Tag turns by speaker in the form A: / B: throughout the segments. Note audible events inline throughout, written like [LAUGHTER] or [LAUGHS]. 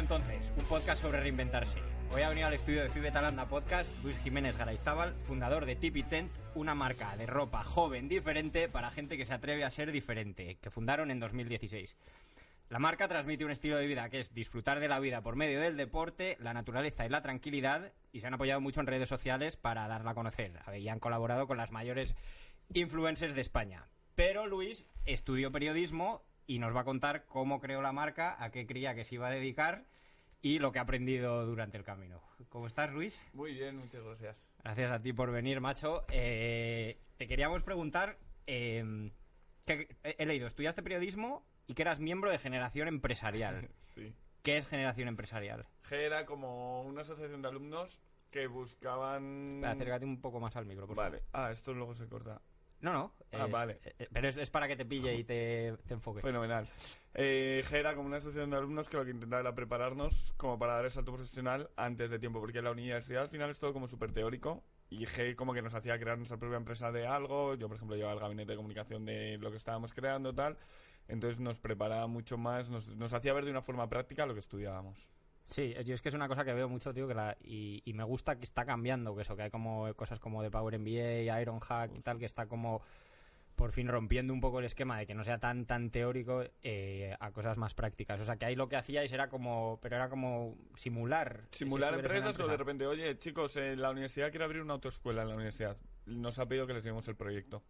A: Entonces, un podcast sobre reinventarse. Hoy ha venido al estudio de Fibe Talanda Podcast Luis Jiménez Garayzábal, fundador de Tipi Tent, una marca de ropa joven diferente para gente que se atreve a ser diferente, que fundaron en 2016. La marca transmite un estilo de vida que es disfrutar de la vida por medio del deporte, la naturaleza y la tranquilidad, y se han apoyado mucho en redes sociales para darla a conocer. Y han colaborado con las mayores influencers de España. Pero Luis estudió periodismo y nos va a contar cómo creó la marca, a qué creía que se iba a dedicar y lo que ha aprendido durante el camino. ¿Cómo estás, Luis?
B: Muy bien, muchas gracias.
A: Gracias a ti por venir, macho. Eh, te queríamos preguntar, eh, que he leído, estudiaste periodismo y que eras miembro de Generación Empresarial. [LAUGHS]
B: Sí.
A: ¿Qué es Generación Empresarial?
B: G era como una asociación de alumnos que buscaban...
A: Acércate un poco más al micro, por favor.
B: Vale. Ah, esto luego se corta.
A: No, no.
B: Ah, vale.
A: eh, pero es, es para que te pille y te, te enfoque.
B: Fenomenal. Eh, G era como una asociación de alumnos que lo que intentaba era prepararnos como para dar el salto profesional antes de tiempo, porque la universidad al final es todo como súper teórico y G como que nos hacía crear nuestra propia empresa de algo. Yo, por ejemplo, llevaba el gabinete de comunicación de lo que estábamos creando, tal. Entonces nos preparaba mucho más, nos, nos hacía ver de una forma práctica lo que estudiábamos.
A: Sí, yo es que es una cosa que veo mucho, tío, que la, y, y me gusta que está cambiando, que eso, que hay como cosas como de Power MBA, Iron Hack y tal, que está como por fin rompiendo un poco el esquema de que no sea tan tan teórico eh, a cosas más prácticas. O sea, que ahí lo que hacíais era como, pero era como simular.
B: Simular
A: si
B: empresas o de repente, oye, chicos, en la universidad quiere abrir una autoescuela en la universidad. Nos ha pedido que les llevemos el proyecto.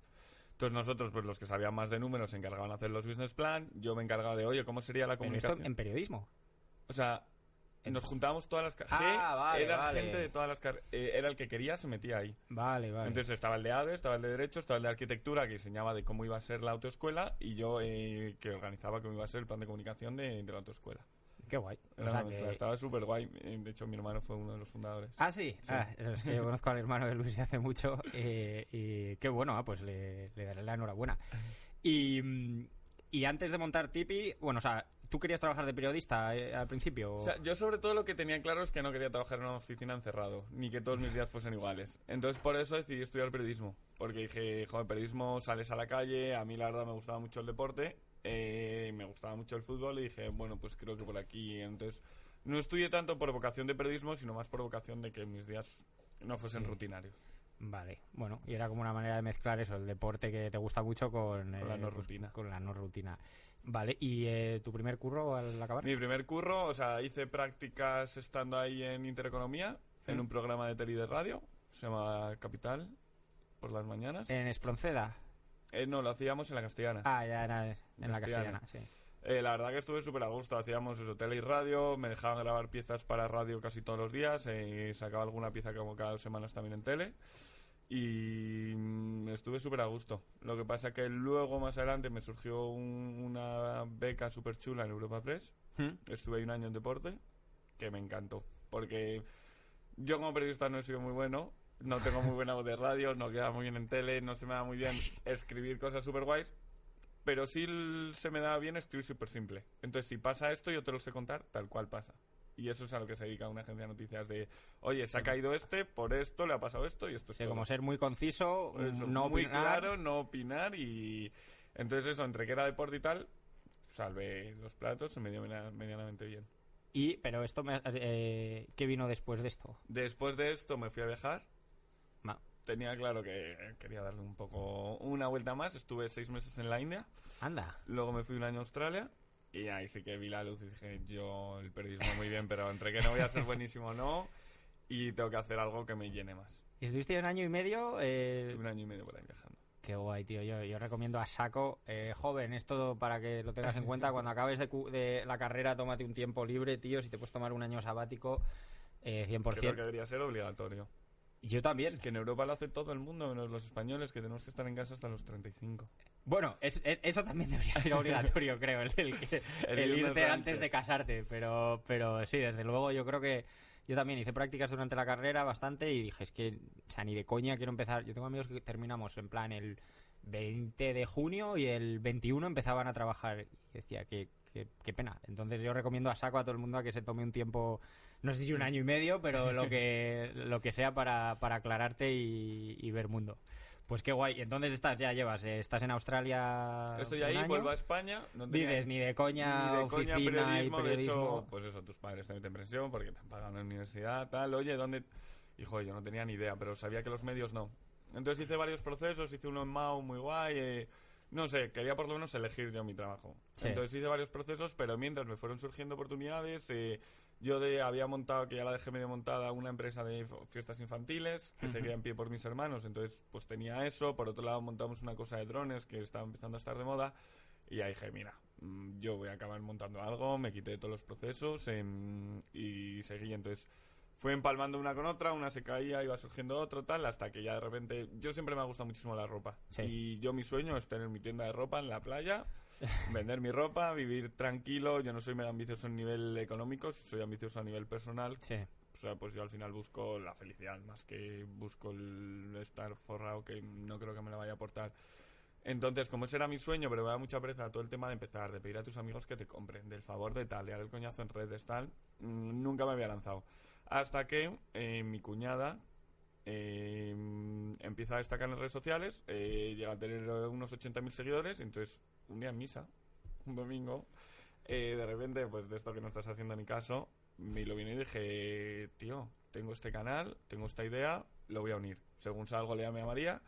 B: Entonces nosotros, pues los que sabían más de números, se encargaban de hacer los business plan. Yo me encargaba de, oye, ¿cómo sería la
A: esto
B: comunicación?
A: en periodismo.
B: O sea, nos juntábamos todas las... ca-
A: Ah, vale,
B: era
A: vale.
B: gente de todas las... eh, era el que quería, se metía ahí.
A: Vale, vale.
B: Entonces estaba el de ADE, estaba el de Derecho, estaba el de Arquitectura, que diseñaba de cómo iba a ser la autoescuela, y yo eh, que organizaba cómo iba a ser el plan de comunicación de, de la autoescuela.
A: Qué guay. O sea que-
B: Estaba súper guay. Eh, De hecho, mi hermano fue uno de los fundadores.
A: Ah, sí.
B: Sí.
A: Ah, es que yo conozco al hermano de Luis hace mucho eh, y qué bueno, ah, pues le, le daré la enhorabuena. Y, y antes de montar Tipi, bueno, o sea, ¿tú querías trabajar de periodista eh, al principio?
B: O sea, yo sobre todo lo que tenía claro es que no quería trabajar en una oficina encerrado, ni que todos mis días fuesen iguales. Entonces por eso decidí estudiar periodismo, porque dije, joder, periodismo sales a la calle, a mí la verdad me gustaba mucho el deporte, eh, me gustaba mucho el fútbol y dije, bueno, pues creo que por aquí. Entonces no estudié tanto por vocación de periodismo, sino más por vocación de que mis días no fuesen
A: Sí.
B: rutinarios.
A: Vale, bueno, y era como una manera de mezclar eso, el deporte que te gusta mucho con,
B: Con la no
A: pues,
B: rutina.
A: Con la no rutina. Vale, ¿y eh, tu primer curro al acabar?
B: Mi primer curro, o sea, hice prácticas estando ahí en Intereconomía, en
A: Mm.
B: un programa de tele y de radio, se llama Capital, por las mañanas.
A: En Espronceda.
B: Eh, no, lo hacíamos en la castellana.
A: Ah, ya era en la
B: Castellana.
A: castellana, sí.
B: Eh, la verdad que estuve súper a gusto. Hacíamos eso, tele y radio. Me dejaban grabar piezas para radio casi todos los días. eh, sacaba alguna pieza como cada dos semanas también en tele. Y mm, estuve súper a gusto. Lo que pasa que luego, más adelante, me surgió un- una beca súper chula en Europa Press.
A: ¿Mm?
B: Estuve ahí un año en deporte, que me encantó. Porque yo como periodista no he sido muy bueno. No tengo muy buena voz de radio, no queda muy bien en tele, no se me da muy bien escribir cosas súper guays. Pero sí se me da bien escribir súper simple. Entonces, si pasa esto, yo te lo sé contar tal cual pasa. Y eso es a lo que se dedica una agencia de noticias de, oye, se ha caído este, por esto le ha pasado esto y esto es
A: Sí,
B: todo.
A: como ser muy conciso,
B: Eso,
A: no
B: muy
A: opinar.
B: claro, no opinar y... Entonces eso, entre que era deporte y tal, salvé los platos, se me dio medianamente bien.
A: Y, pero esto, me, eh, ¿qué vino después de esto?
B: Después de esto me fui a viajar.
A: Ma-
B: Tenía claro que quería darle un poco una vuelta más. Estuve seis meses en la India.
A: Anda.
B: Luego me fui un año a Australia. Y ahí sí que vi la luz y dije, yo el periodismo muy bien, pero entre que no voy a ser [LAUGHS] buenísimo o no, y tengo que hacer algo que me llene más.
A: ¿Y estuviste un año y medio? eh,
B: Estuve un año y medio por ahí viajando.
A: Qué guay, tío. Yo, yo recomiendo a saco. eh, joven, esto para que lo tengas en cuenta. Cuando acabes de, cu- de la carrera, tómate un tiempo libre, tío. Si te puedes tomar un año sabático, eh, 100%.
B: Creo que debería ser obligatorio.
A: Yo también.
B: Es que en Europa lo hace todo el mundo, menos los españoles, que tenemos que estar en casa hasta los 35.
A: Bueno, es- es- eso también debería ser obligatorio, [LAUGHS] creo, el, el que-
B: El
A: irte antes
B: antes.
A: de casarte. Pero, pero sí, desde luego yo creo que yo también hice prácticas durante la carrera bastante y dije, es que, o sea, ni de coña quiero empezar. Yo tengo amigos que terminamos en plan el 20 de junio y el 21 empezaban a trabajar. Y decía, que qué, qué pena. Entonces yo recomiendo a saco a todo el mundo a que se tome un tiempo, no sé si un año y medio, pero lo que, [LAUGHS] lo que sea para, para aclararte y, y ver mundo. Pues qué guay. Entonces estás, ya llevas, eh, estás en Australia.
B: Estoy ahí,
A: año.
B: vuelvo a España. No tenía
A: Dices, ni de coña,
B: ni de coña periodismo,
A: y
B: De hecho, pues eso, tus padres te meten presión porque te han pagado en la universidad, tal. Oye, ¿dónde...? Hijo, yo no tenía ni idea, pero sabía que los medios no. Entonces hice varios procesos, hice uno en MAU muy guay. eh, no sé, quería por lo menos elegir yo mi trabajo.
A: Sí.
B: Entonces hice varios procesos, pero mientras me fueron surgiendo oportunidades, eh, yo de, había montado, que ya la dejé medio montada, una empresa de fiestas infantiles, que seguía en pie por mis hermanos, entonces pues tenía eso. Por otro lado montamos una cosa de drones que estaba empezando a estar de moda. Y ya dije, mira, mm, yo voy a acabar montando algo, me quité de todos los procesos em, y seguí. Entonces fue empalmando una con otra, una se caía, iba surgiendo otro, tal, hasta que ya de repente... Yo siempre me ha gustado muchísimo la ropa.
A: Sí.
B: Y yo mi sueño es tener mi tienda de ropa en la playa, [LAUGHS] vender mi ropa, vivir tranquilo. Yo no soy ambicioso a nivel económico, soy ambicioso a nivel personal.
A: Sí.
B: O sea, pues yo al final busco la felicidad, más que busco el estar forrado, que no creo que me la vaya a aportar. Entonces, como ese era mi sueño, pero me da mucha pereza todo el tema de empezar, de pedir a tus amigos que te compren, del favor de tal, de dar el coñazo en redes, tal, mm, nunca me había lanzado. Hasta que eh, mi cuñada eh, empieza a destacar en las redes sociales, eh, llega a tener unos 80.000 seguidores, entonces un día en misa, un domingo, eh, de repente, pues de esto que no estás haciendo ni caso, me lo vine y dije, tío, tengo este canal, tengo esta idea, lo voy a unir. Según salgo, le llamé a María.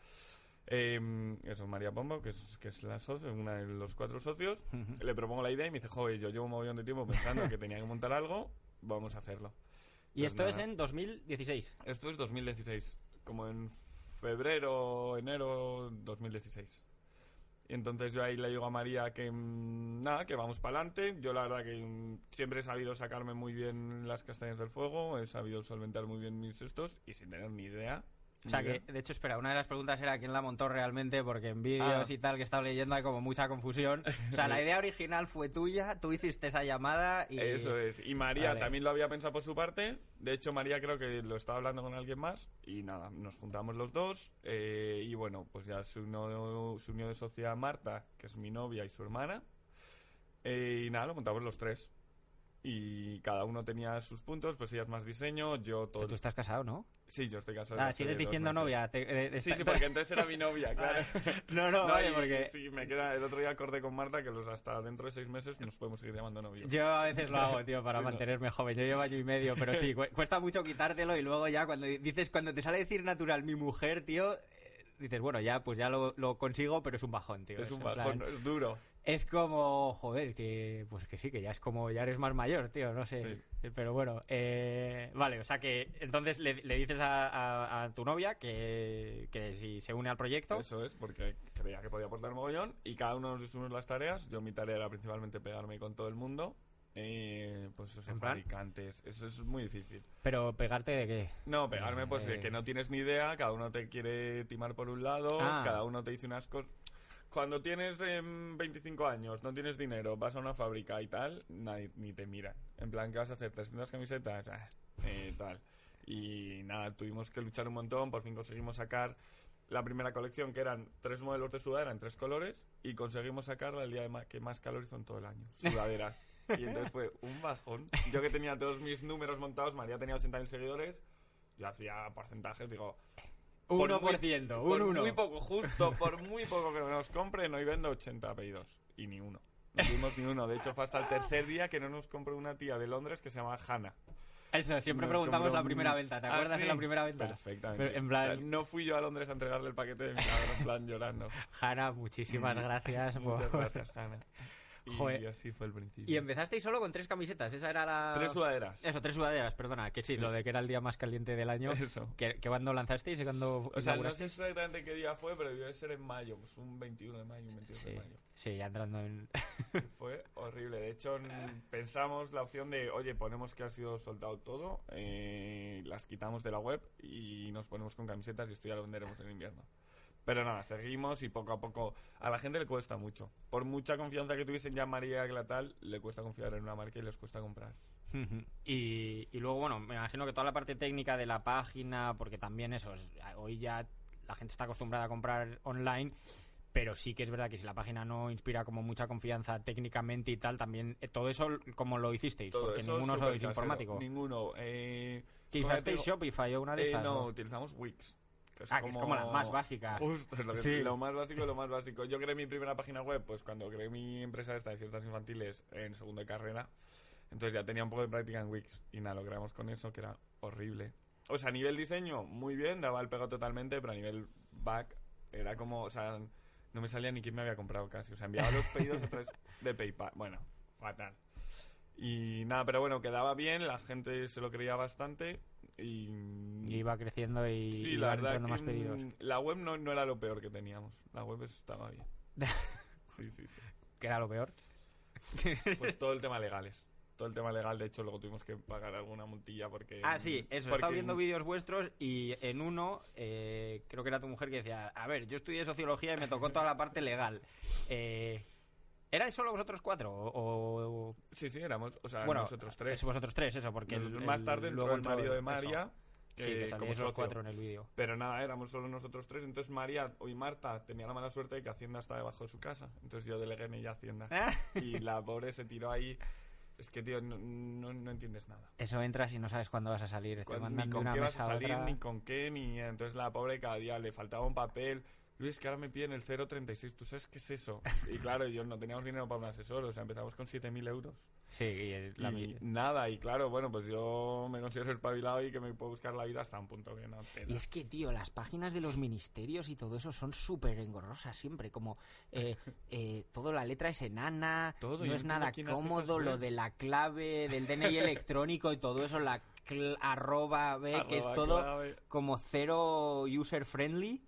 B: Eh, eso es María Pombo, que es, que es la socia, una de los cuatro socios. Le propongo la idea y me dice, joder, yo llevo un montón de tiempo pensando que tenía que montar algo, vamos a hacerlo.
A: Y
B: Pues
A: esto es
B: nada.
A: en 2016.
B: Esto es 2016, como en febrero, enero 2016. Y entonces yo ahí le digo a María que mm, nada, que vamos para adelante. Yo la verdad que mm, siempre he sabido sacarme muy bien las castañas del fuego, he sabido solventar muy bien mis estos y sin tener ni idea.
A: O sea que, de hecho, espera, una de las preguntas era quién la montó realmente, porque en vídeos
B: Ah.
A: y tal que estaba leyendo hay como mucha confusión. [LAUGHS] O sea, la idea original fue tuya, tú hiciste esa llamada y...
B: Eso es. Y María
A: Vale.
B: también lo había pensado por su parte. De hecho, María creo que lo estaba hablando con alguien más. Y nada, nos juntamos los dos. eh, y bueno, pues ya se unió, se unió de sociedad Marta, que es mi novia y su hermana. eh, y nada, lo montamos los tres. Y cada uno tenía sus puntos, pues ella es más diseño, yo todo...
A: Tú estás casado, ¿no?
B: Sí, yo estoy casado.
A: Ah, sigues diciendo novia. te- eh,
B: Sí,
A: está-
B: sí, porque entonces era mi novia, [LAUGHS] claro. [LAUGHS]
A: No, no, vale,
B: y-
A: porque-
B: Sí, me queda... El otro día acordé con Marta que los hasta dentro de seis meses nos podemos seguir llamando novios.
A: Yo a veces lo hago, tío, para
B: Sí, no.
A: mantenerme joven. Yo llevo año y medio, pero sí, cu- cuesta mucho quitártelo y luego ya cuando dices, cuando te sale decir natural mi mujer, tío, eh, dices, bueno, ya, pues ya lo, lo consigo, pero es un bajón, tío.
B: Es un bajón,
A: plan-
B: es duro.
A: Es como, joder, que pues que sí, que ya es como, ya eres más mayor, tío, no sé. Pero bueno, eh, vale, o sea que entonces le, le dices a, a- a tu novia que, que si se une al proyecto.
B: Eso es, porque creía que podía aportar mogollón y cada uno nos distribuimos las tareas. Yo mi tarea era principalmente pegarme con todo el mundo. Eh, pues esos fabricantes, eso es muy difícil.
A: Pero pegarte de qué?
B: No, pegarme pues de
A: Eh.
B: que no tienes ni idea, cada uno te quiere timar por un lado,
A: Ah.
B: cada uno te dice unas cosas. Cuando tienes em, 25 años, no tienes dinero, vas a una fábrica y tal, nadie ni te mira. En plan, ¿qué vas a hacer? ¿300 camisetas? Ah, eh, tal. Y nada, tuvimos que luchar un montón, por fin conseguimos sacar la primera colección, que eran tres modelos de sudadera en tres colores, y conseguimos sacarla el día de ma- que más calor hizo en todo el año. Sudaderas. [LAUGHS] y entonces fue un bajón. Yo que tenía todos mis números montados, María tenía 80.000 seguidores, yo hacía porcentajes, digo... por
A: 1%,
B: muy-
A: un
B: por
A: 1.
B: muy poco, justo, por muy poco que nos compren, hoy vendo 80 apellidos. Y ni uno. No tuvimos ni uno. De hecho, fue hasta el tercer día que no nos compró una tía de Londres que se llama Hannah.
A: Eso, siempre
B: Nos
A: preguntamos la
B: un-
A: primera venta. ¿Te
B: Ah,
A: acuerdas
B: sí.
A: de la primera venta?
B: Perfectamente.
A: Pero en plan-
B: O sea, no fui yo a Londres a entregarle el paquete de mi en plan llorando.
A: Jara, muchísimas [LAUGHS] gracias. por-
B: Muchas gracias, Hannah. Y
A: Joder.
B: así fue el principio.
A: Y empezasteis solo con tres camisetas. Esa era la.
B: Tres sudaderas.
A: Eso, tres sudaderas, perdona. Que sí,
B: Sí.
A: lo de que era el día más caliente del año.
B: Eso.
A: ¿Que, que cuándo lanzasteis y cuándo
B: O sea, no sé exactamente qué día fue, pero debió de ser en mayo, pues un 21 de mayo, un 22
A: Sí.
B: de mayo.
A: Sí, ya entrando en...
B: Fue horrible. De hecho, pensamos la opción de, oye, ponemos que ha sido soltado todo, eh, las quitamos de la web y nos ponemos con camisetas y esto ya lo venderemos en invierno. Pero nada, seguimos y poco a poco a la gente le cuesta mucho. Por mucha confianza que tuviesen ya María que la tal, le cuesta confiar en una marca y les cuesta comprar.
A: y, y luego, bueno, me imagino que toda la parte técnica de la página, porque también eso, es- hoy ya la gente está acostumbrada a comprar online, pero sí que es verdad que si la página no inspira como mucha confianza técnicamente y tal, también eh, todo eso, ¿cómo lo hicisteis?
B: Todo
A: porque ninguno sois
B: casero.
A: informático.
B: Ninguno. Eh,
A: ¿Qué
B: ¿cómo
A: usasteis
B: te digo?
A: Shopify o una de
B: Eh,
A: estas?
B: no,
A: o?
B: utilizamos Wix. Que
A: Ah, que es como la más básica.
B: Justo, es lo, que-
A: Sí.
B: lo más básico de lo más básico. Yo creé mi primera página web, pues cuando creé mi empresa esta de fiestas infantiles en segundo de carrera. Entonces ya tenía un poco de práctica en Wix. Y nada, lo creamos con eso, que era horrible. O sea, a nivel diseño, muy bien, daba el pego totalmente, pero a nivel back, era como, o sea, no me salía ni quién me había comprado casi. O sea, enviaba los [LAUGHS] pedidos a través de PayPal. Bueno, fatal. Y nada, pero bueno, quedaba bien, la gente se lo creía bastante y...
A: Y iba creciendo y
B: Sí,
A: iban
B: la verdad
A: más pedidos.
B: la web no, no era lo peor que teníamos. La web estaba bien. [LAUGHS] Sí, sí, sí.
A: Que era lo peor.
B: Pues todo el tema legales. Todo el tema legal, de hecho, luego tuvimos que pagar alguna multilla porque...
A: Ah, sí, eso. He
B: porque-
A: estado viendo vídeos vuestros y en uno, eh, creo que era tu mujer que decía, a ver, yo estudié sociología y me tocó toda la parte legal. Eh, ¿Erais solo vosotros cuatro? O, o-
B: Sí, sí, éramos, o sea,
A: bueno,
B: nosotros tres.
A: es vosotros tres, eso, porque el-
B: Nosotros- más
A: el-
B: tarde
A: luego
B: el marido de
A: eso.
B: María, que
A: sí, que
B: como socio.
A: cuatro en el vídeo.
B: Pero nada, éramos solo nosotros tres. Entonces María y Marta tenía la mala suerte de que Hacienda estaba debajo de su casa. Entonces yo delegué en ella Hacienda. y la pobre se tiró ahí. Es que, tío, no, no, no entiendes nada.
A: Eso entras y no sabes cuándo vas a salir. Te
B: ni con qué vas a salir,
A: otra.
B: ni con qué, ni... Entonces la pobre cada día le faltaba un papel. Luis, que ahora me piden el 036, ¿tú sabes qué es eso? [LAUGHS] Y claro, yo no teníamos dinero para un asesor, o sea, empezamos con 7.000 euros.
A: Sí, y el- la
B: y nada, y claro, bueno, pues yo me considero espabilado y que me puedo buscar la vida hasta un punto que no te
A: Y es que, tío, las páginas de los ministerios y todo eso son súper engorrosas siempre. Como eh, [LAUGHS] eh, toda la letra es enana,
B: Todo,
A: no es nada cómodo, lo de la clave del DNI [LAUGHS] electrónico y todo eso, la arroba B, que es
B: Arroba
A: todo
B: clave.
A: como cero user friendly.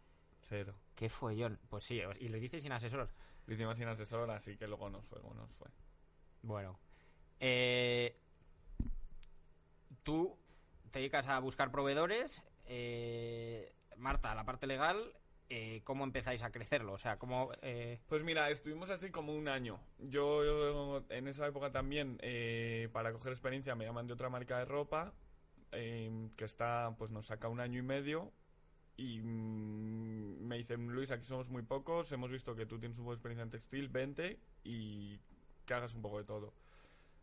B: Cero.
A: ¿Qué follón? Pues sí, y lo dices sin asesor.
B: Lo hicimos sin asesor, así que luego nos fue, nos fue.
A: Bueno. Eh, tú te dedicas a buscar proveedores. eh, Marta, la parte legal, eh, ¿cómo empezáis a crecerlo? O sea, ¿cómo...? eh,
B: Pues mira, estuvimos así como un año. Yo, yo en esa época también, eh, para coger experiencia, me llaman de otra marca de ropa, que está, pues nos saca un año y medio. Y mm, me dicen, Luis, aquí somos muy pocos, hemos visto que tú tienes un poco de experiencia en textil, vente y que hagas un poco de todo.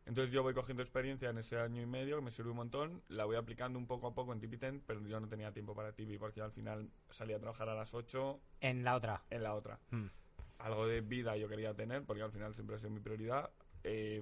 B: Entonces yo voy cogiendo experiencia en ese año y medio, que me sirve un montón, la voy aplicando un poco a poco en Tipitent, pero yo no tenía tiempo para Tipi, porque al final salía a trabajar a las 8
A: en la otra.
B: en la otra
A: Hmm.
B: algo de vida yo quería tener, porque al final siempre ha sido mi prioridad. Eh,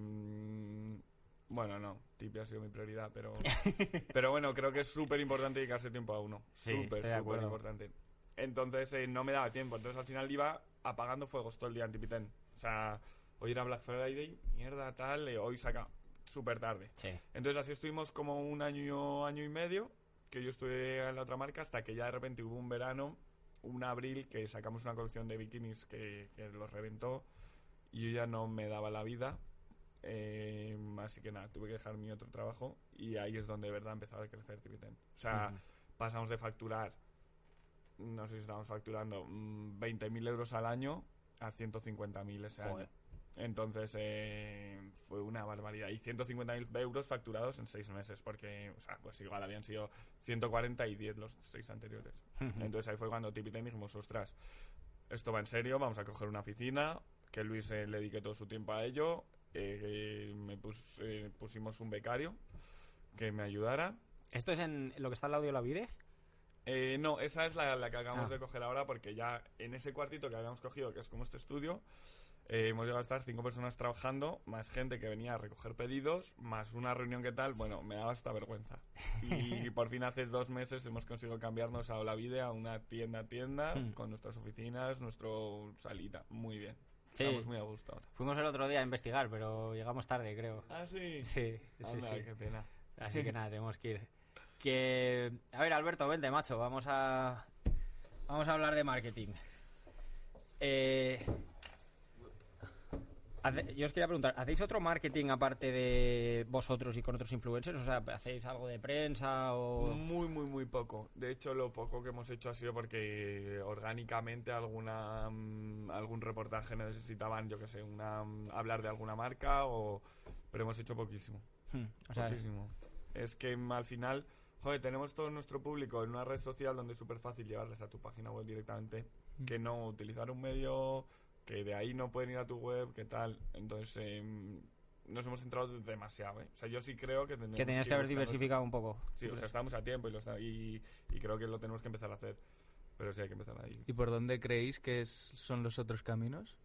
B: bueno, no, Tipi ha sido mi prioridad, pero, [LAUGHS] pero bueno, creo que es súper importante dedicarse tiempo a uno.
A: Sí,
B: súper, súper importante. Entonces eh, no me daba tiempo, entonces al final iba apagando fuegos todo el día en Tipiten. O sea, hoy era Black Friday, mierda, tal, eh, hoy saca súper tarde.
A: Sí.
B: Entonces así estuvimos como un año, año y medio, que yo estuve en la otra marca, hasta que ya de repente hubo un verano, un abril, que sacamos una colección de bikinis que, que los reventó y yo ya no me daba la vida. Eh, así que nada, tuve que dejar mi otro trabajo y ahí es donde de verdad empezaba a crecer Tibeten. O sea, pasamos de facturar, no sé si estábamos facturando mm, 20.000 euros al año a 150.000 ese
A: Joder.
B: año. Entonces eh, fue una barbaridad. Y 150.000 euros facturados en seis meses, porque, o sea, pues igual habían sido 140 y 10 los seis anteriores. Entonces ahí fue cuando Tipitem dijimos, ostras, esto va en serio, vamos a coger una oficina, que Luis eh, le dedique todo su tiempo a ello. Eh, me pus- eh, pusimos un becario que me ayudara.
A: ¿Esto es en lo que está al lado de la Vide?
B: Eh, no, esa es la, la que acabamos
A: Ah.
B: de coger ahora porque ya en ese cuartito que habíamos cogido, que es como este estudio, eh, hemos llegado a estar cinco personas trabajando, más gente que venía a recoger pedidos, más una reunión que tal, bueno, me daba hasta vergüenza. [LAUGHS] Y por fin hace dos meses hemos conseguido cambiarnos a Olavide, a una tienda tienda,
A: Hmm.
B: con nuestras oficinas, nuestro salita, muy bien.
A: Sí.
B: Estamos muy a gusto ahora.
A: Fuimos el otro día a investigar, pero llegamos tarde, creo.
B: Ah, sí.
A: Sí, sí,
B: Anda,
A: sí.
B: qué pena.
A: Así que [LAUGHS] nada, tenemos que ir. Que... A ver, Alberto, vente, macho. Vamos a... Vamos a hablar de marketing. Eh, yo os quería preguntar, ¿hacéis otro marketing aparte de vosotros y con otros influencers? O sea, ¿hacéis algo de prensa o...?
B: Muy, muy, muy poco. De hecho, lo poco que hemos hecho ha sido porque orgánicamente alguna mm, algún reportaje necesitaban, yo que sé, una mm, hablar de alguna marca o pero hemos hecho poquísimo.
A: Hmm, o sea,
B: poquísimo. Es que mm, al final, joder, tenemos todo nuestro público en una red social donde es súper fácil llevarles a tu página web directamente, que no utilizar un medio que de ahí no pueden ir a tu web, que tal. Entonces, em, nos hemos centrado demasiado, ¿eh? O sea, yo sí creo que tendríamos
A: que tenías que haber
B: buscar nuestro-
A: diversificado un poco.
B: Sí, o sea, estamos a tiempo y, lo está- y, y creo que lo tenemos que empezar a hacer. Pero sí hay que empezar ahí.
C: ¿Y por dónde creéis que es- son los otros caminos?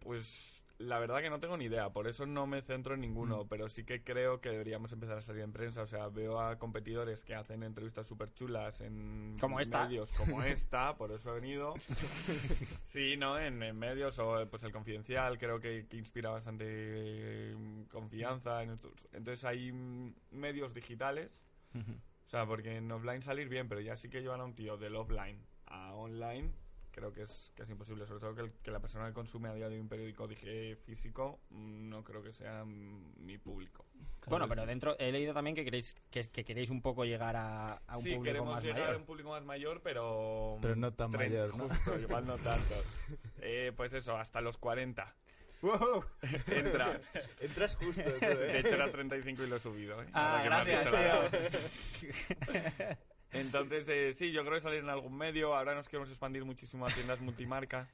B: Pues la verdad que no tengo ni idea, por eso no me centro en ninguno, pero sí que creo que deberíamos empezar a salir en prensa. O sea, veo a competidores que hacen entrevistas súper chulas en
A: Como esta.
B: medios como esta, por eso he venido. [LAUGHS] Sí, ¿no? En, en medios o pues el Confidencial creo que, que inspira bastante eh, confianza. en Entonces hay mm, medios digitales. O sea, porque en offline salir bien, pero ya sí que llevar a un tío del offline a online, creo que es, que es imposible. Sobre todo que, el- que la persona que consume a día de hoy un periódico dije, físico, mm, no creo que sea mm, mi público.
A: Bueno, pero dentro he leído también que queréis que, que queréis un poco llegar a, a un
B: sí,
A: público
B: queremos
A: más
B: llegar
A: mayor.
B: a un público más mayor, pero...
C: Pero no tan
B: tre-
C: mayor, ¿no?
B: Justo, igual no tanto. [LAUGHS] Eh, pues eso, hasta los 40. [LAUGHS] Entra.
C: Entras justo. [LAUGHS]
B: De hecho era 35 y lo he subido. ¿eh?
A: Ah,
B: Ahora que me has
A: gracias.
B: Entonces, eh, sí, yo creo que salir en algún medio. Ahora nos queremos expandir muchísimo a tiendas multimarca.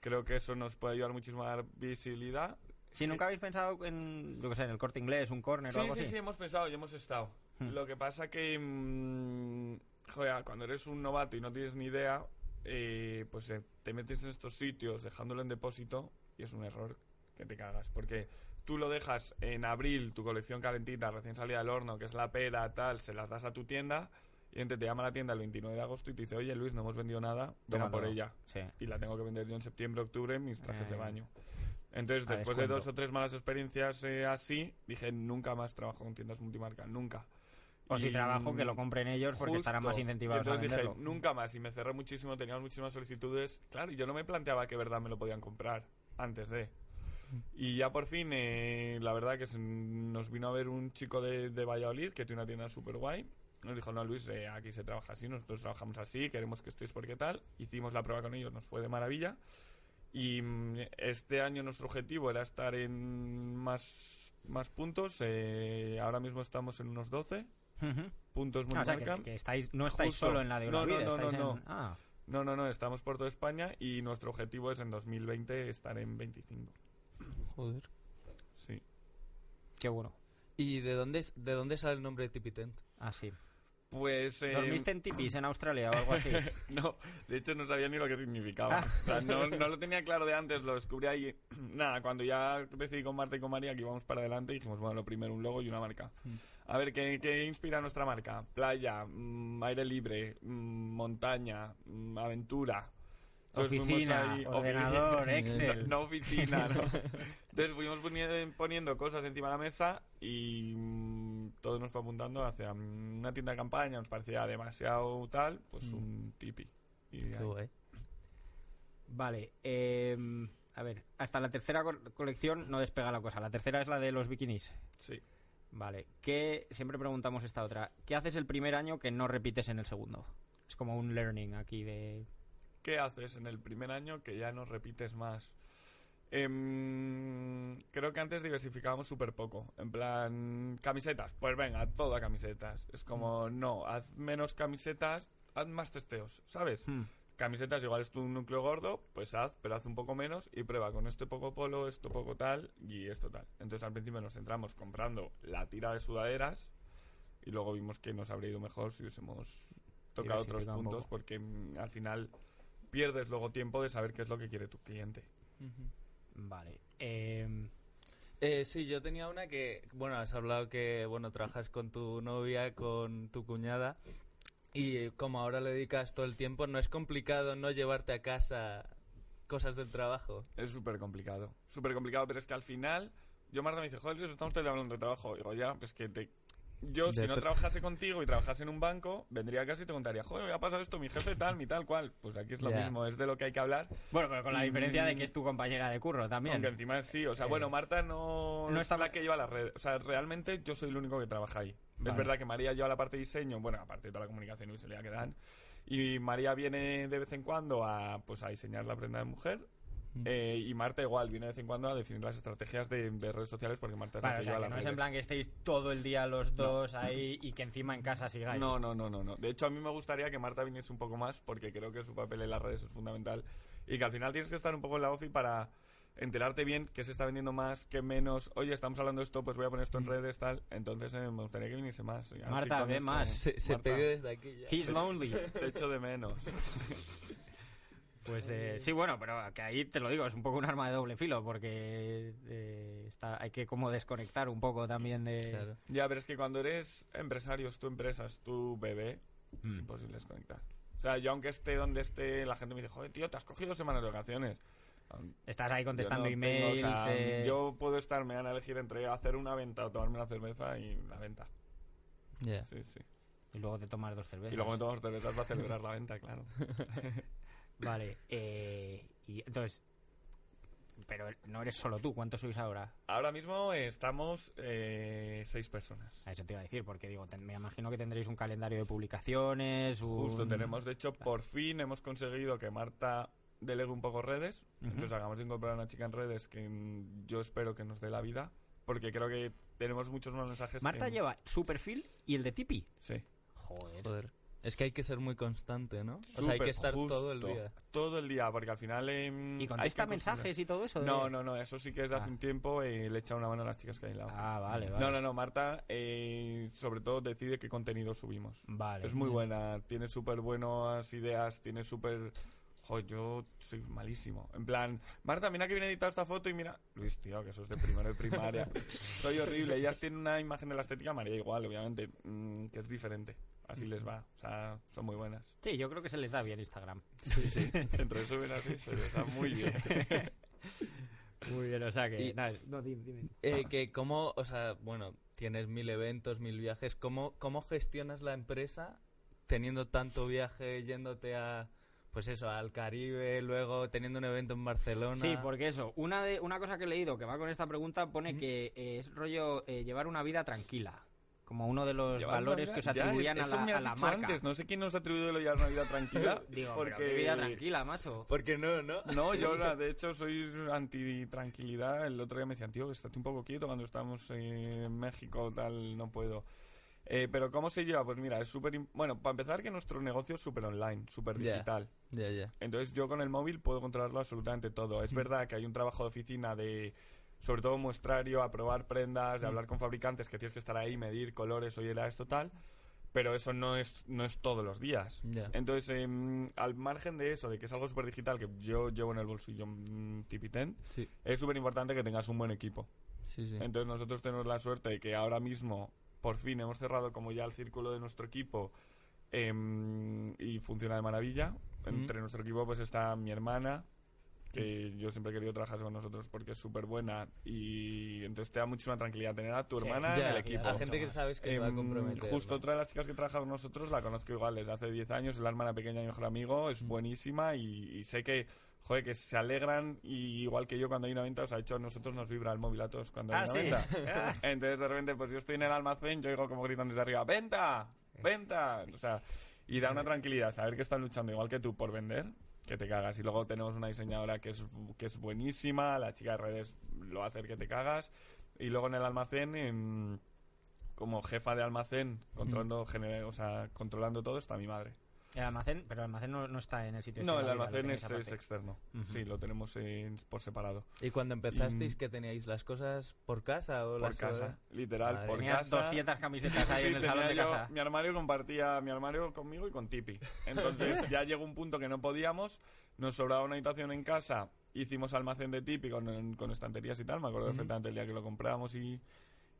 B: Creo que eso nos puede ayudar muchísimo a dar visibilidad.
A: Si nunca habéis pensado en, yo que sé, en el corte inglés, un corner o
B: Sí,
A: algo
B: sí,
A: así.
B: sí, hemos pensado y hemos estado.
A: Hmm.
B: Lo que pasa que, mm, joder, cuando eres un novato y no tienes ni idea, eh, pues eh, te metes en estos sitios dejándolo en depósito y es un error que te cagas. Porque tú lo dejas en abril, tu colección calentita, recién salida del horno, que es la pera, tal, se las das a tu tienda y entonces te llama a la tienda el 29 de agosto y te dice, oye Luis, no hemos vendido nada, ven a por ella.
A: Sí.
B: Y la tengo que vender yo en septiembre, octubre, mis trajes de baño. Entonces,
A: a
B: después de dos o tres malas experiencias eh, así, dije, nunca más trabajo con tiendas multimarca, nunca.
A: O si trabajo, que lo compren ellos porque
B: justo.
A: estarán más incentivados
B: entonces dije, nunca más, y me cerré muchísimo, teníamos muchísimas solicitudes. Claro, yo no me planteaba que verdad me lo podían comprar antes de. Y ya por fin, eh, la verdad que nos vino a ver un chico de, de Valladolid que tiene una tienda súper guay. Nos dijo, no, Luis, eh, aquí se trabaja así, nosotros trabajamos así, queremos que estéis porque tal. Hicimos la prueba con ellos, nos fue de maravilla. Y mm, este año nuestro objetivo era estar en más, más puntos. eh, ahora mismo estamos en unos 12
A: Ujú.
B: puntos
A: Ah, o sea, que, que estáis, no estáis
B: Justo.
A: solo en la de
B: No, no, no, no,
A: en-
B: no.
A: Ah,
B: No, no, no, estamos por toda España y nuestro objetivo es en 2020 estar en 25.
C: Joder.
B: Sí.
A: qué bueno.
C: ¿Y de dónde, de dónde sale el nombre de Tipitent?
A: Ah, sí.
B: Pues. eh,
A: ¿Dormiste en tipis en Australia o algo así? [LAUGHS]
B: No, de hecho no sabía ni lo que significaba.
A: Ah.
B: O sea, no, [LAUGHS] no lo tenía claro de antes, lo descubrí ahí. [CLEARS THROAT] Nada, cuando ya decidí con Marta y con María que íbamos para adelante, dijimos, bueno, lo primero un logo y una marca.
A: Mm.
B: A ver, ¿qué, qué inspira nuestra marca? Playa, mm, aire libre, mm, montaña, mm, aventura. Entonces
A: Oficina,
B: ahí-
A: ordenador,
B: oficina. [LAUGHS]
A: Excel.
B: No, no oficina, ¿no? Entonces fuimos poni- poniendo cosas encima de la mesa y todo nos fue apuntando hacia una tienda de campaña, nos parecía demasiado tal, pues
C: Mm.
B: un tipi. Y
C: Qué
B: ahí.
C: guay.
A: Vale, eh, a ver, hasta la tercera co- colección no despega la cosa. La tercera es la de los bikinis.
B: Sí.
A: Vale, ¿qué, siempre preguntamos esta otra. ¿Qué haces el primer año que no repites en el segundo? Es como un learning aquí de...
B: ¿Qué haces en el primer año que ya no repites más? Em, creo que antes diversificábamos súper poco. En plan, camisetas, pues venga, todo a camisetas. Es como, no, haz menos camisetas, haz más testeos, ¿sabes?
A: Hmm.
B: Camisetas, igual es tu núcleo gordo, pues haz, pero haz un poco menos y prueba con este poco polo, esto poco tal y esto tal. Entonces al principio nos centramos comprando la tira de sudaderas y luego vimos que nos habría ido mejor si hubiésemos tocado otros puntos porque mm, al final pierdes luego tiempo de saber qué es lo que quiere tu cliente.
A: Vale. eh,
C: Eh, sí, yo tenía una que, bueno, has hablado que, bueno, trabajas con tu novia, con tu cuñada, y como ahora le dedicas todo el tiempo, ¿no es complicado no llevarte a casa cosas del trabajo?
B: Es súper complicado, súper complicado, pero es que al final, yo Marta me dice, joder, Luis, estamos hablando de trabajo. Digo, ya, pues que te yo, si no
C: tra-
B: trabajase contigo y trabajase en un banco, vendría a casa y te contaría, joder, me ha pasado esto, mi jefe tal, mi tal cual. Pues aquí es lo mismo, es de lo que hay que hablar.
A: Bueno, pero con la diferencia de que es tu compañera de curro también.
B: Aunque encima sí, o sea,
A: Eh,
B: bueno, Marta no,
A: no está-
B: la que lleva las redes. O sea, realmente yo soy el único que trabaja ahí.
A: Vale.
B: Es verdad que María lleva la parte de diseño, bueno, aparte de toda la comunicación y visualidad que dan. Y María viene de vez en cuando a, pues, a diseñar la prenda de mujer.
A: Mm.
B: eh, y Marta igual viene de vez en cuando a definir las estrategias de, de redes sociales porque Marta es la
A: Vale,
B: que
A: o sea,
B: lleva
A: que
B: las
A: no es
B: redes.
A: en plan que estéis todo el día los dos ahí y que encima en casa sigáis.
B: No, no, no, no, no. De hecho, a mí me gustaría que Marta viniese un poco más porque creo que su papel en las redes es fundamental y que al final tienes que estar un poco en la OFI para enterarte bien qué se está vendiendo más, qué menos. Oye, estamos hablando de esto, pues voy a poner esto en redes, tal. Entonces eh, me gustaría que viniese más.
A: Marta, ve
B: esto-
A: más.
C: Se, se
B: Marta,
C: pide desde aquí ya.
A: He's lonely.
B: Te echo de menos. [LAUGHS]
A: Pues eh, sí, bueno, pero que ahí te lo digo, es un poco un arma de doble filo porque eh, está, hay que como desconectar un poco también de...
C: Claro.
B: ya, pero es que cuando eres empresario, es tu empresa, es tu bebé, es
A: Mm.
B: imposible desconectar. O sea, yo aunque esté donde esté, la gente me dice, joder, tío, te has cogido semanas de vacaciones.
A: Estás ahí contestando
B: Yo no tengo,
A: emails.
B: o sea,
A: eh,
B: Yo puedo estar, me van a elegir entre hacer una venta o tomarme una cerveza y la venta.
C: Ya.
B: Sí, sí.
A: Y luego te tomas dos cervezas.
B: Y luego me tomo cervezas para celebrar [LAUGHS] la venta, claro. [LAUGHS]
A: Vale, eh, y entonces... Pero no eres solo tú, ¿cuántos sois ahora?
B: Ahora mismo estamos eh, seis personas.
A: A eso te iba a decir, porque digo, ten- me imagino que tendréis un calendario de publicaciones, un...
B: Justo tenemos, de hecho, por fin hemos conseguido que Marta delegue un poco redes. Entonces acabamos de incorporar a una chica en redes que mm, yo espero que nos dé la vida. Porque creo que tenemos muchos más mensajes.
A: Marta
B: que-
A: lleva su perfil y el de Tipi.
B: Sí.
A: Joder.
C: Joder. Es que hay que ser muy constante, ¿no? O sea, hay que estar todo el día.
B: Todo el día, porque al final. em,
A: ¿Y
B: hay
A: contesta mensajes y todo eso? de-
B: No, no, no, eso sí que es de hace
A: Ah.
B: un tiempo y le echa una mano a las chicas que hay en la.
A: Ah, vale, vale.
B: No, no, no, Marta eh, sobre todo decide qué contenido subimos.
A: Vale.
B: Es muy buena, tiene súper buenas ideas, tiene súper... Joder, yo soy malísimo. En plan, Marta, mira que viene editado esta foto y mira... Luis, tío, que eso es de primero de primaria. [LAUGHS] soy horrible. Ellas tienen una imagen de la estética, María igual, obviamente, mm, que es diferente. Así les va. O sea, son muy buenas.
A: Sí, yo creo que se les da bien Instagram.
B: Sí, sí. [LAUGHS] En resumen así, se les da muy bien. [LAUGHS]
A: Muy bien, o sea que...
C: Y-
A: nada, no, dime, dime.
C: Eh, que cómo, o sea, bueno, tienes mil eventos, mil viajes. ¿Cómo, ¿Cómo gestionas la empresa teniendo tanto viaje, yéndote a, pues eso, al Caribe, luego teniendo un evento en Barcelona?
A: Sí, porque eso, una, de, una cosa que he leído que va con esta pregunta pone que eh, es rollo eh, llevar una vida tranquila. Como uno de los
B: Llevar
A: valores
B: vida-
A: que os
B: ya,
A: atribuían a la,
B: me has
A: a la
B: dicho
A: marca.
B: antes. No sé quién nos ha atribuido lo llevar una vida tranquila. [LAUGHS]
A: Digo,
B: porque...
A: pero vida tranquila, macho.
C: Porque no, ¿no?
B: No, yo [LAUGHS] de hecho soy anti-tranquilidad. El otro día me decían, tío, que estate un poco quieto cuando estamos en México, tal, no puedo. Eh, pero ¿cómo se lleva? Pues mira, es súper... Bueno, para empezar que nuestro negocio es súper online, súper digital.
C: Ya, ya.
B: Entonces yo con el móvil puedo controlarlo absolutamente todo.
A: Mm.
B: Es verdad que hay un trabajo de oficina de, sobre todo muestrario, aprobar prendas, de
A: Mm.
B: hablar con fabricantes, que tienes que estar ahí, medir colores, oye, era esto tal. Pero eso no es, no es todos los días.
C: Ya.
B: Entonces, em, al margen de eso, de que es algo súper digital, que yo llevo en el bolsillo un Tipitent,
C: Sí,
B: es súper importante que tengas un buen equipo.
C: sí, sí.
B: Entonces nosotros tenemos la suerte de que ahora mismo, por fin, hemos cerrado como ya el círculo de nuestro equipo em, y funciona de maravilla. Entre nuestro equipo pues está mi hermana, que yo siempre he querido trabajar con nosotros porque es súper buena y entonces te da muchísima tranquilidad tener a tu
A: Sí,
B: hermana
C: Ya,
B: en el equipo.
C: La gente que sabes que se va a
B: Em,
C: comprometer.
B: Justo
C: ¿no?
B: otra de las chicas que trabaja con nosotros la conozco igual desde hace 10 años, es la hermana pequeña y mejor amigo, es buenísima y, y sé que, joder, que se alegran y igual que yo cuando hay una venta, os ha hecho a nosotros nos vibra el móvil a todos cuando hay
A: Ah,
B: una
A: sí.
B: venta. [LAUGHS] Entonces de repente, pues yo estoy en el almacén, yo oigo como gritan desde arriba, ¡venta! ¡venta! O sea, y da una tranquilidad saber que están luchando igual que tú por vender, que te cagas. Y luego tenemos una diseñadora que es, que es buenísima, la chica de redes lo va a hacer que te cagas. Y luego en el almacén, en- como jefa de almacén, controlando, gener- o sea, controlando todo, está mi madre.
A: El almacén, pero el almacén no, no está en el sitio. este
B: No,
A: de
B: el almacén es, es externo. Sí, lo tenemos en- por separado.
C: ¿Y cuando empezasteis
B: Y-
C: que teníais las cosas por casa o
B: Por
C: las
B: casa, literal,
C: Madre
B: por casa.
A: 200 camisetas ahí
B: Sí,
A: en el salón de
B: yo-
A: casa.
B: Mi armario compartía mi armario conmigo y con Tipi. Entonces [LAUGHS] ya llegó un punto que no podíamos, nos sobraba una habitación en casa, hicimos almacén de Tipi con, con estanterías y tal, me acuerdo perfectamente el día que lo compramos y,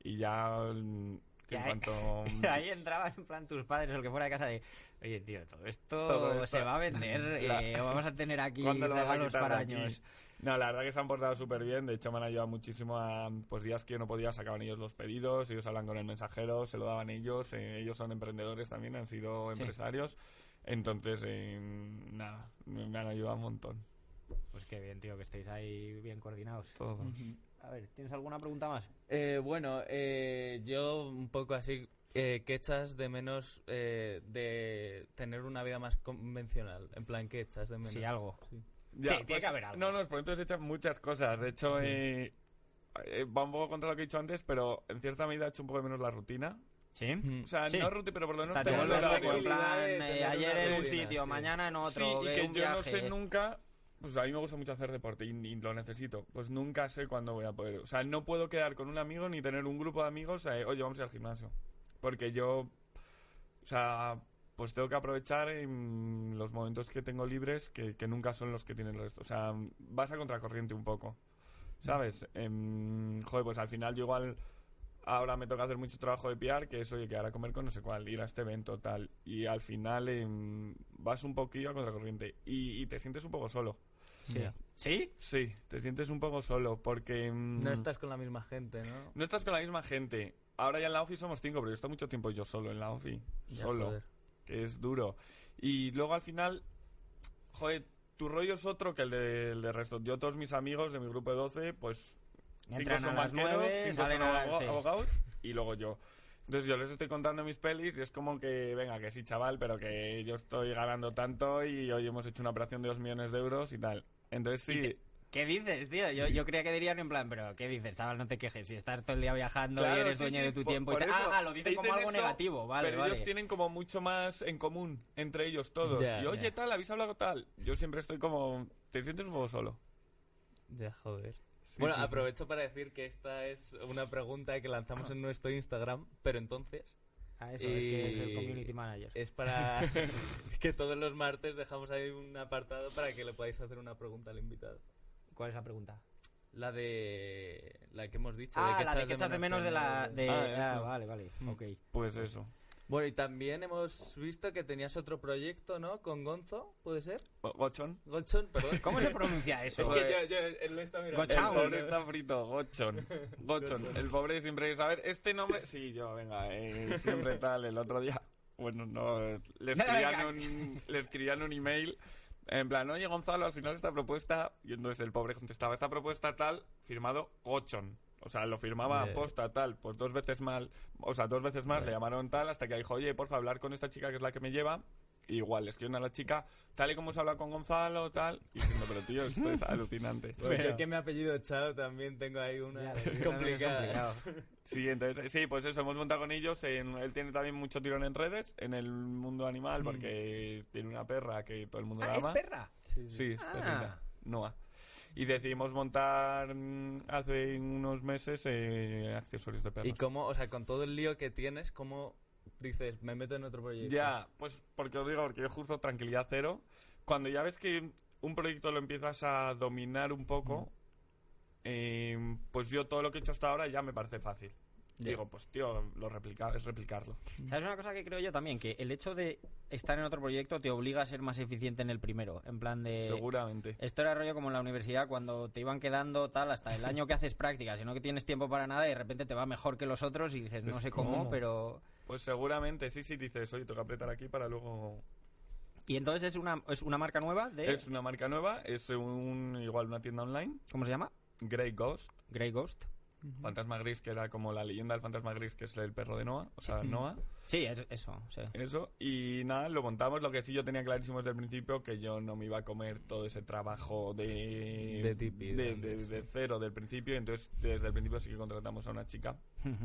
B: y ya mm, Que en
A: ahí-
B: cuanto... [LAUGHS]
A: Ahí entraban en plan tus padres o el que fuera de casa de, oye tío, todo esto,
B: Todo esto-
A: se va a vender, [LAUGHS]
B: La-
A: eh, vamos a tener aquí
B: ¿Cuándo lo vas a
A: regalos para
B: aquí?
A: años.
B: No, la verdad que se han portado súper bien. De hecho, me han ayudado muchísimo a pues días que yo no podía, sacaban ellos los pedidos, ellos hablan con el mensajero, se lo daban ellos. eh, ellos son emprendedores también, han sido
A: Sí.
B: empresarios. Entonces, eh, nada, me, me han ayudado un montón.
A: Pues qué bien, tío, que estéis ahí bien coordinados.
B: Todos.
A: A ver, ¿tienes alguna pregunta más?
C: Eh, bueno, eh, yo un poco así, eh, ¿qué echas de menos eh, de tener una vida más convencional? En plan, ¿qué echas de menos?
A: Sí, algo.
B: Ya,
A: Sí, tiene que haber algo.
B: No, no, por entonces echan muchas cosas. De hecho, eh, eh, va un poco contra lo que he dicho antes, pero en cierta medida he hecho un poco de menos la rutina.
A: ¿Sí?
B: O sea,
A: Sí.
B: no rutina, pero por lo
A: O
B: menos
A: sea, te
B: horario.
A: en plan, eh, ayer en un sitio,
C: sí.
A: mañana en otro,
B: Sí, y que
A: un
B: yo no sé nunca. Pues a mí me gusta mucho hacer deporte y, lo necesito. Pues nunca sé cuándo voy a poder. O sea, no puedo quedar con un amigo ni tener un grupo de amigos. eh, Oye, vamos a ir al gimnasio. Porque yo. O sea, pues tengo que aprovechar en los momentos que tengo libres que, que nunca son los que tienen el resto. O sea, vas a contracorriente un poco. ¿Sabes? Em, joder, pues al final yo igual. Ahora me toca hacer mucho trabajo de PR, que es, oye, que ahora comer con no sé cuál, ir a este evento, tal. Y al final em, vas un poquillo a contracorriente y te sientes un poco solo.
A: Sí. ¿Sí?
B: Sí, te sientes un poco solo porque... em,
C: No estás con la misma gente, ¿no?
B: no estás con la misma gente. Ahora ya en la OFI somos cinco, pero yo he estado mucho tiempo yo solo en la OFI.
C: Ya,
B: solo.
C: joder.
B: Que es duro. Y luego al final, joder, tu rollo es otro que el de, el de resto. Yo todos mis amigos de mi grupo de 12, pues
A: Entran
B: cinco
A: a
B: son
A: las
B: banqueros,
A: nueve,
B: cinco
A: salen
B: son
A: a las
B: abo-
A: seis.
B: abogados y luego yo. Entonces yo les estoy contando mis pelis y es como que, venga, que sí, chaval, pero que yo estoy ganando tanto y hoy hemos hecho una operación de dos millones de euros y tal. Entonces sí,
A: te- ¿Qué dices, tío? Yo, yo creía que dirían en plan, pero ¿qué dices, chaval? No te quejes. Si estás todo el día viajando y eres
B: sí,
A: dueño
B: sí,
A: de tu
B: por-
A: tiempo y
B: por eso
A: Ah, ah, lo dicen
B: te
A: como algo
B: eso,
A: negativo, vale,
B: Pero
A: vale.
B: ellos tienen como mucho más en común entre ellos todos.
C: Ya,
B: y oye,
C: ya.
B: tal, habéis hablado tal. Yo siempre estoy como. Te sientes un poco solo.
C: Ya, joder.
B: Sí,
C: bueno,
B: sí, sí.
C: aprovecho para decir que esta es una pregunta que lanzamos en nuestro Instagram, pero entonces
A: Ah, eso, es que es el
C: Y-
A: community manager.
C: es para [LAUGHS] [LAUGHS] que todos los martes dejamos ahí un apartado para que le podáis hacer una pregunta al invitado.
A: ¿Cuál es la pregunta?
C: La de... la que hemos dicho.
A: Ah,
C: de
A: la de que echas de menos de la... De...
B: Ah,
A: Ah,
B: eso.
A: vale, vale.
C: Mm.
A: Ok.
B: Pues eso.
C: Bueno, y también hemos visto que tenías otro proyecto, ¿no? Con Gonzo, ¿puede ser?
B: Go- Gochon.
C: Golchon, perdón. [LAUGHS]
A: ¿Cómo se pronuncia [LAUGHS] eso?
C: Es que yo, yo él lo está mirando.
A: Gochao.
B: El pobre está frito, [LAUGHS] Gochon. Gochon. El pobre siempre dice, a ver, este nombre... Sí, yo, venga, eh, siempre tal. El otro día... Bueno, no, eh, le escribían un, le escribían un email en plan, oye Gonzalo, al final esta propuesta... Y entonces el pobre contestaba, esta propuesta tal, firmado Gochon. O sea, lo firmaba
C: Eh.
B: posta tal, pues dos veces mal, o sea, dos veces más
C: Eh.
B: le llamaron tal hasta que dijo, oye, porfa, hablar con esta chica que es la que me lleva. Y igual, le escriben a la chica, tal y como se habla con Gonzalo, tal. Y diciendo, pero tío, esto es [LAUGHS] alucinante.
C: Bueno, yo que mi apellido Chao también tengo ahí una... Es
A: sí,
C: complicada.
A: complicado. [LAUGHS]
B: Sí, entonces, sí, pues eso, hemos montado con ellos. en- él tiene también mucho tirón en redes, en el mundo animal, porque tiene una perra que todo el mundo la
A: Ah, ¿es
B: ama.
A: perra?
C: Sí, sí.
B: Sí, es
A: Ah.
B: perrita, Noah. Y decidimos montar mm, hace unos meses eh, accesorios de perros.
C: Y cómo, o sea, con todo el lío que tienes, ¿cómo dices, me meto en otro proyecto?
B: Ya, pues porque os digo, porque yo justo tranquilidad cero. Cuando ya ves que un proyecto lo empiezas a dominar un poco, eh, pues yo todo lo que he hecho hasta ahora ya me parece fácil.
C: Ya.
B: Digo, pues tío, lo replica, es replicarlo.
A: ¿Sabes una cosa que creo yo también? Que el hecho de estar en otro proyecto te obliga a ser más eficiente en el primero. En plan de...
B: Seguramente.
A: Esto era rollo como en la universidad cuando te iban quedando tal hasta el año que haces prácticas y no que tienes tiempo para nada y de repente te va mejor que los otros y dices, no
B: Pues,
A: sé cómo,
B: ¿cómo?
A: pero...
B: Pues seguramente, sí, sí, dices, oye, toca apretar aquí para luego...
A: Y entonces es una, es una marca nueva de...
B: Es una marca nueva, es un igual una tienda online,
A: ¿Cómo se llama?
B: Grey Ghost,
A: Grey Ghost.
B: Fantasma Gris, que era como la leyenda del Fantasma Gris, que es el perro de Noah, o sea, Noah.
A: Sí, es, eso, sí.
B: Eso, y nada, lo montamos. Lo que sí yo tenía clarísimo desde el principio que yo no me iba a comer todo ese trabajo de.
C: De tipi,
B: de,
C: de-
B: de- de cero del principio. Entonces, desde el principio sí que contratamos a una chica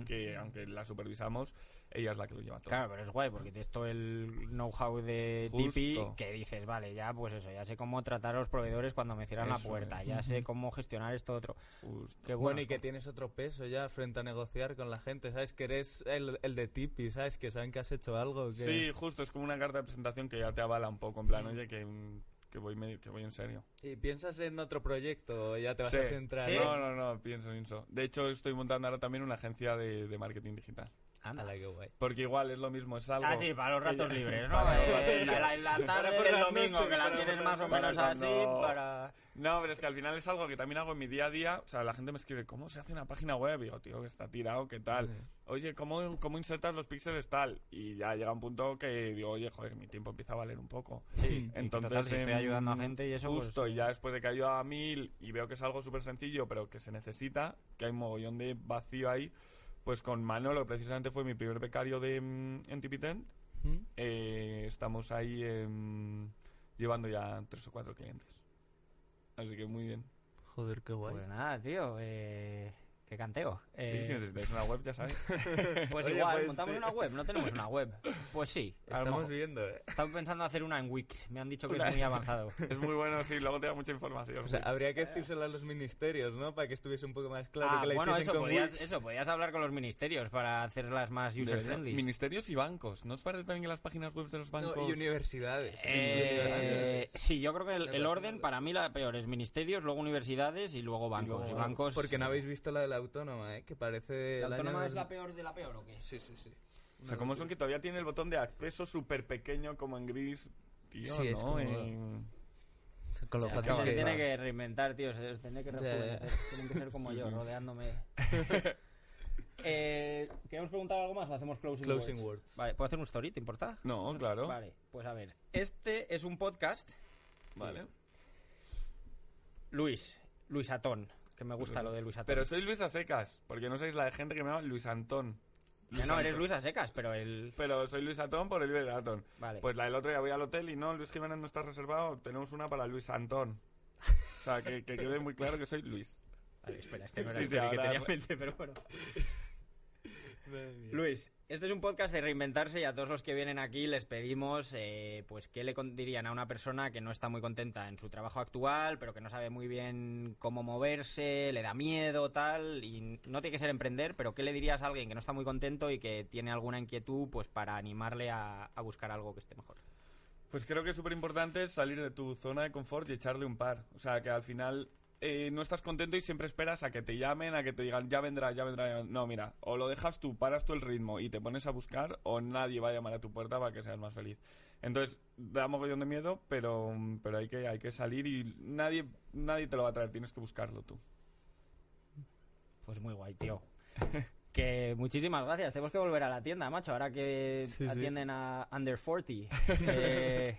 B: que, aunque la supervisamos, ella es la que lo lleva todo.
A: Claro, pero es guay porque tienes todo el know-how de
B: Justo.
A: Tipeee que dices, vale, ya pues eso, ya sé cómo tratar a los proveedores cuando me cierran la
B: Eso
A: puerta,
B: es.
A: ya sé cómo gestionar esto otro.
B: Justo.
A: Qué
C: Bueno,
A: bueno,
C: y que tienes otro peso ya frente a negociar con la gente, ¿sabes? Que eres el, el de Tipi, ¿sabes? Que saben que has hecho algo. Que...
B: Sí, justo, es como una carta de presentación que ya te avala un poco. En plan, oye, que, que, voy, medio- que voy en serio.
C: ¿Y piensas en otro proyecto o ya te vas
B: Sí.
C: a centrar?
A: ¿Sí?
B: No, no, no, pienso en eso. De hecho, estoy montando ahora también una agencia de, de marketing digital.
A: Anda.
C: Ala, qué guay.
B: Porque igual es lo mismo, es algo...
A: Ah, sí, para los ratos libres, [LAUGHS] ¿no? Eh,
B: libres.
A: la, la tarde del domingo,
B: noches,
A: que la tienes más o menos así,
B: no.
A: para...
B: No, pero es que al final es algo que también hago en mi día a día. O sea, la gente me escribe, ¿cómo se hace una página web? Y digo, tío, que está tirado, ¿qué tal? Oye, ¿cómo, ¿cómo insertas los píxeles tal? Y ya llega un punto que digo, oye, joder, mi tiempo empieza a valer un poco.
A: Sí,
B: Entonces,
A: total, si estoy
B: em,
A: ayudando a gente y eso, pues-
B: Justo, y ya después de que ayuda a mil y veo que es algo súper sencillo, pero que se necesita, que hay un mogollón de vacío ahí, pues con Manolo, que precisamente fue mi primer becario de, mm, en Tipitent,
C: ¿Mm?
B: eh, estamos ahí em, llevando ya tres o cuatro clientes. Así que muy bien.
C: Joder, qué guay.
A: Pues nada, tío, eh, qué canteo. Eh,
B: Sí, si necesitáis una web, ya sabéis. [LAUGHS]
A: Pues [LAUGHS]
C: Oye,
A: igual,
C: pues
A: montamos
C: sí.
A: una web, no tenemos una web. Pues sí, [LAUGHS]
C: Estamos viendo, ¿eh?
A: Estamos pensando hacer una en Wix, me han dicho que
B: Una-
A: es muy avanzado.
B: es muy bueno, sí, luego te da mucha información.
C: O sea,
B: sí.
C: habría que decírselo a los ministerios, ¿no? Para que estuviese un poco más claro
A: ah,
C: que la
A: bueno, eso
C: con
A: podías,
C: Wix.
A: eso, podías hablar con los ministerios para hacerlas más user-friendly.
B: Ministerios y bancos. ¿No os parece también que las páginas web de los
C: No,
B: bancos...
C: y universidades.
A: Eh, sí, yo creo que el, orden para mí la peor es ministerios, luego universidades y luego bancos.
B: luego
A: Y
B: bancos.
A: bancos
C: Porque no habéis visto la de la autónoma, ¿eh? Que parece...
A: ¿La autónoma
C: año
A: es la peor de la peor o qué?
C: Sí, sí, sí.
B: O sea, ¿cómo son que todavía tiene el botón de acceso súper pequeño como en gris? Tío,
C: Sí, es
B: ¿no?
C: como-
B: En-
C: Con lo
A: O sea,
C: fácil
A: se
C: que...
A: tiene que reinventar, tío. Se tiene que rejuvenecer. [LAUGHS] Tienen que ser como
B: Sí,
A: yo,
B: sí.
A: rodeándome. [LAUGHS] eh, ¿Queremos preguntar algo más o hacemos closing,
C: Closing
A: words?
C: words.
A: Vale, ¿puedo hacer un story? ¿Te importa?
B: No, claro.
A: Vale, pues a ver. Este es un podcast.
B: Vale.
A: Luis, Luis Atón. Que me gusta lo de Luis Atón.
B: Pero soy Luis secas, porque no sois la de gente que me llama Luis Antón. Luis
A: no, eres
B: Antón.
A: Luis a secas, pero el.
B: Pero soy Luis Antón por el Luis Antón.
A: Vale.
B: Pues la del otro día voy al hotel y no, Luis Jiménez no está reservado, tenemos una para Luis Antón. O sea, que, que quede muy claro que soy Luis.
A: Vale, espera, este no [LAUGHS] era
B: Sí,
A: el
B: sí,
A: que
B: ahora-
A: tenía [LAUGHS] en mente, pero bueno. Luis, este es un podcast de reinventarse y a todos los que vienen aquí les pedimos, eh, pues, qué le dirían a una persona que no está muy contenta en su trabajo actual, pero que no sabe muy bien cómo moverse, le da miedo, tal, y no tiene que ser emprender, pero qué le dirías a alguien que no está muy contento y que tiene alguna inquietud, pues, para animarle a, a buscar algo que esté mejor.
B: Pues creo que es súper importante salir de tu zona de confort y echarle un par. O sea, que al final eh, no estás contento y siempre esperas a que te llamen, a que te digan, ya vendrá, ya vendrá. ya- No, mira, o lo dejas tú, paras tú el ritmo y te pones a buscar, o nadie va a llamar a tu puerta para que seas más feliz. Entonces, da mogollón de miedo, pero, pero hay, que, hay que salir y nadie, nadie te lo va a traer, tienes que buscarlo tú.
A: Pues muy guay, tío. [LAUGHS] Que muchísimas gracias. Tenemos que volver a la tienda, macho, ahora que
C: Sí, sí.
A: atienden a Under 40. [LAUGHS] Eh,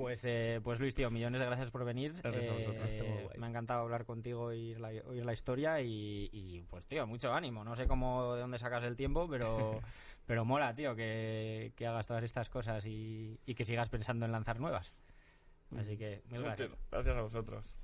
A: pues, eh, pues Luis, tío, millones de gracias por venir.
B: Gracias a vosotros,
A: Eh, me ha encantado hablar contigo, oír la, oír la historia y, y, pues, tío, mucho ánimo. No sé cómo, de dónde sacas el tiempo, pero, [LAUGHS] pero mola, tío, que, que hagas todas estas cosas y, y que sigas pensando en lanzar nuevas. Así que, mil gracias.
B: Gracias a vosotros.